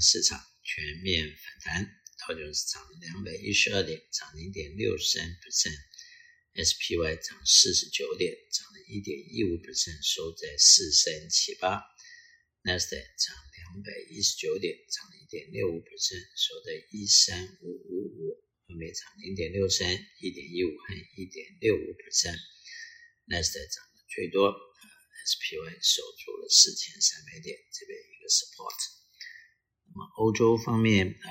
市场全面反弹，道琼斯涨了两百一十二点，涨零点六三 percent；SPY 涨四十九点，涨了一点一五 percent，收在四三七八；Nasdaq 涨两百一十九点，涨了一点六五 percent，收在一三五五五，分别涨零点六三、一点一五和一点六五 percent。Nasdaq 涨的最多。SPY 守住了四千三百点这边一个 support。那么欧洲方面，呃，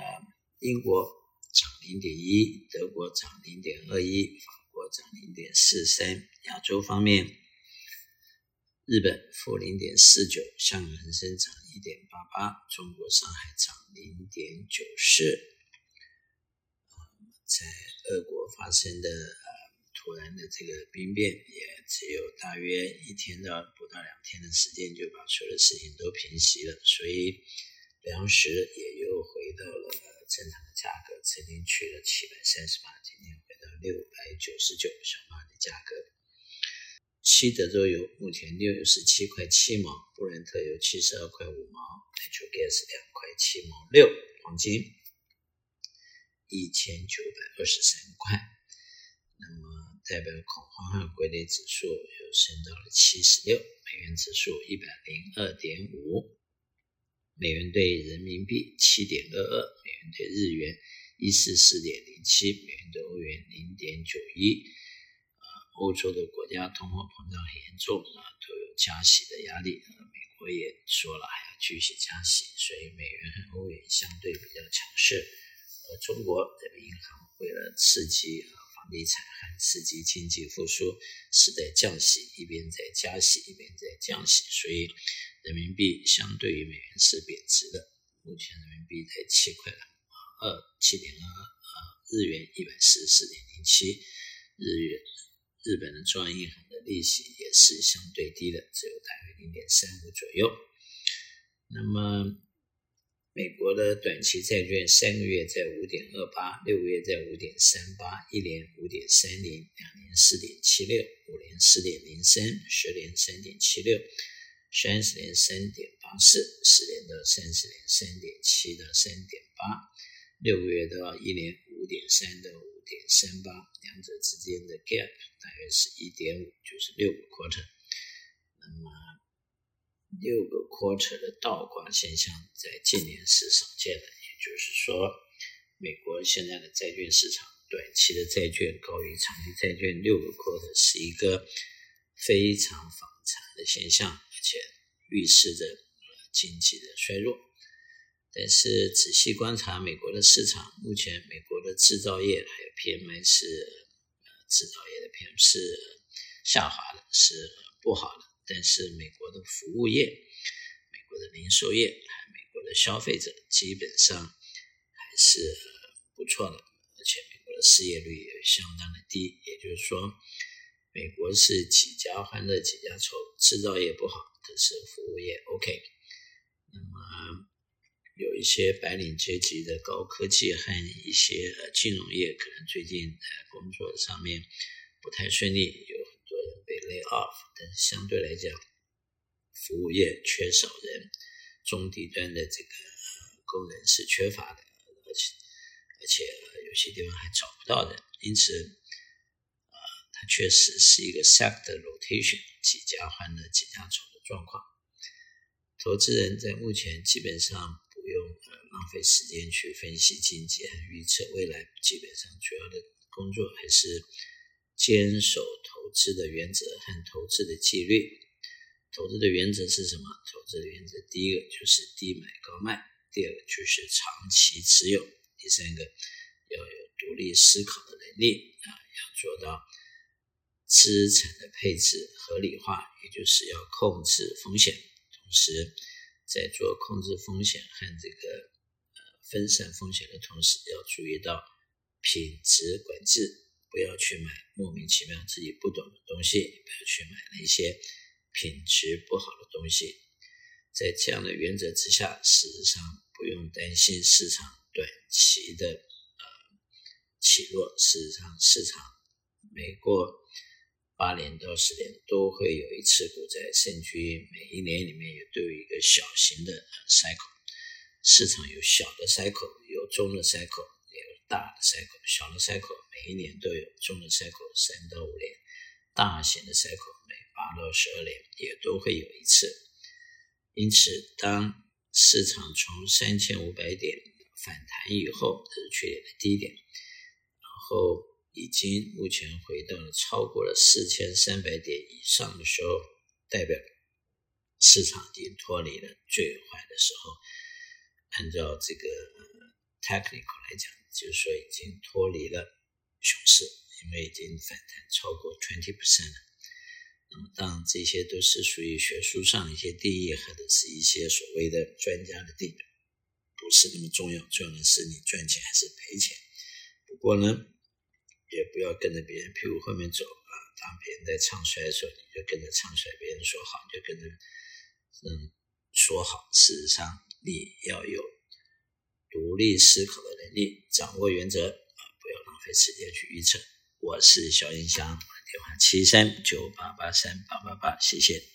英国涨零点一，德国涨零点二一，法国涨零点四三。亚洲方面，日本负零点四九，香港恒生涨一点八八，中国上海涨零点九四。在俄国发生的呃。突然的这个兵变也只有大约一天到不到两天的时间，就把所有的事情都平息了，所以粮食也又回到了正常的价格，曾经去了七百三十八，今天回到六百九十九小麦的价格。西德州油目前六十七块七毛，布兰特油七十二块五毛，Natural Gas 两块七毛六，黄金一千九百二十三块，那么。代表恐慌和归类指数又升到了七十六，美元指数一百零二点五，美元兑人民币七点二二，美元兑日元一四四点零七，美元兑欧元零点九一。啊，欧洲的国家通货膨胀很严重啊，都有加息的压力。啊，美国也说了还要继续加息，所以美元和欧元相对比较强势。而中国人民银行为了刺激啊。地产和刺激经济复苏是在降息，一边在加息，一边在降息，所以人民币相对于美元是贬值的。目前人民币在七块二七点二二，日元一百四十四点零七，日元日本的中央银行的利息也是相对低的，只有大约零点三五左右。那么。美国的短期债券三个月在五点二八，六个月在五点三八，一年五点三零，两年四点七六，五年四点零三，十年三点七六，三十年三点八四，十年到三十年三点七到三点八，六个月到一年五点三到五点三八，两者之间的 gap 大约是一点五，就是六个 quarter。那么。六个 quarter 的倒挂现象在近年是少见的，也就是说，美国现在的债券市场，短期的债券高于长期债券六个 quarter 是一个非常反常的现象，而且预示着经济的衰弱。但是仔细观察美国的市场，目前美国的制造业还有 PMI 是制造业的 PMI 是下滑的，是不好的。但是美国的服务业、美国的零售业还美国的消费者基本上还是不错的，而且美国的失业率也相当的低。也就是说，美国是几家欢乐几家愁，制造业不好，可是服务业 OK。那么有一些白领阶级的高科技和一些金融业，可能最近在工作上面不太顺利，off，但是相对来讲，服务业缺少人，中低端的这个工人是缺乏的，而且而且有些地方还找不到人，因此，呃，它确实是一个 sector rotation，几家欢乐几家愁的状况。投资人在目前基本上不用呃浪费时间去分析经济和预测未来，基本上主要的工作还是。坚守投资的原则和投资的纪律。投资的原则是什么？投资的原则，第一个就是低买高卖，第二个就是长期持有，第三个要有独立思考的能力啊，要做到资产的配置合理化，也就是要控制风险，同时在做控制风险和这个分散风险的同时，要注意到品质管制。不要去买莫名其妙自己不懂的东西，不要去买那些品质不好的东西。在这样的原则之下，事实上不用担心市场短期的呃起落。事实上，市场每过八年到十年都会有一次股灾，甚至于每一年里面也都有一个小型的 cycle。市场有小的 cycle，有中的 cycle，大的 cycle。小的 cycle 每一年都有，中的 cycle 三到五年，大型的 cycle 每八到十二年也都会有一次。因此，当市场从三千五百点反弹以后，这是去年的低点，然后已经目前回到了超过了四千三百点以上的时候，代表市场已经脱离了最坏的时候。按照这个 technical 来讲，就是说已经脱离了熊市，因为已经反弹超过 twenty percent 了。那么，当然这些都是属于学术上一些定义，或者是一些所谓的专家的定义，不是那么重要。重要的是你赚钱还是赔钱。不过呢，也不要跟着别人屁股后面走啊。当别人在唱衰的时候，你就跟着唱衰；别人说好，你就跟着嗯说好。事实上，你要有独立思考的力，掌握原则啊，不要浪费时间去预测。我是小银祥，电话七三九八八三八八八，谢谢。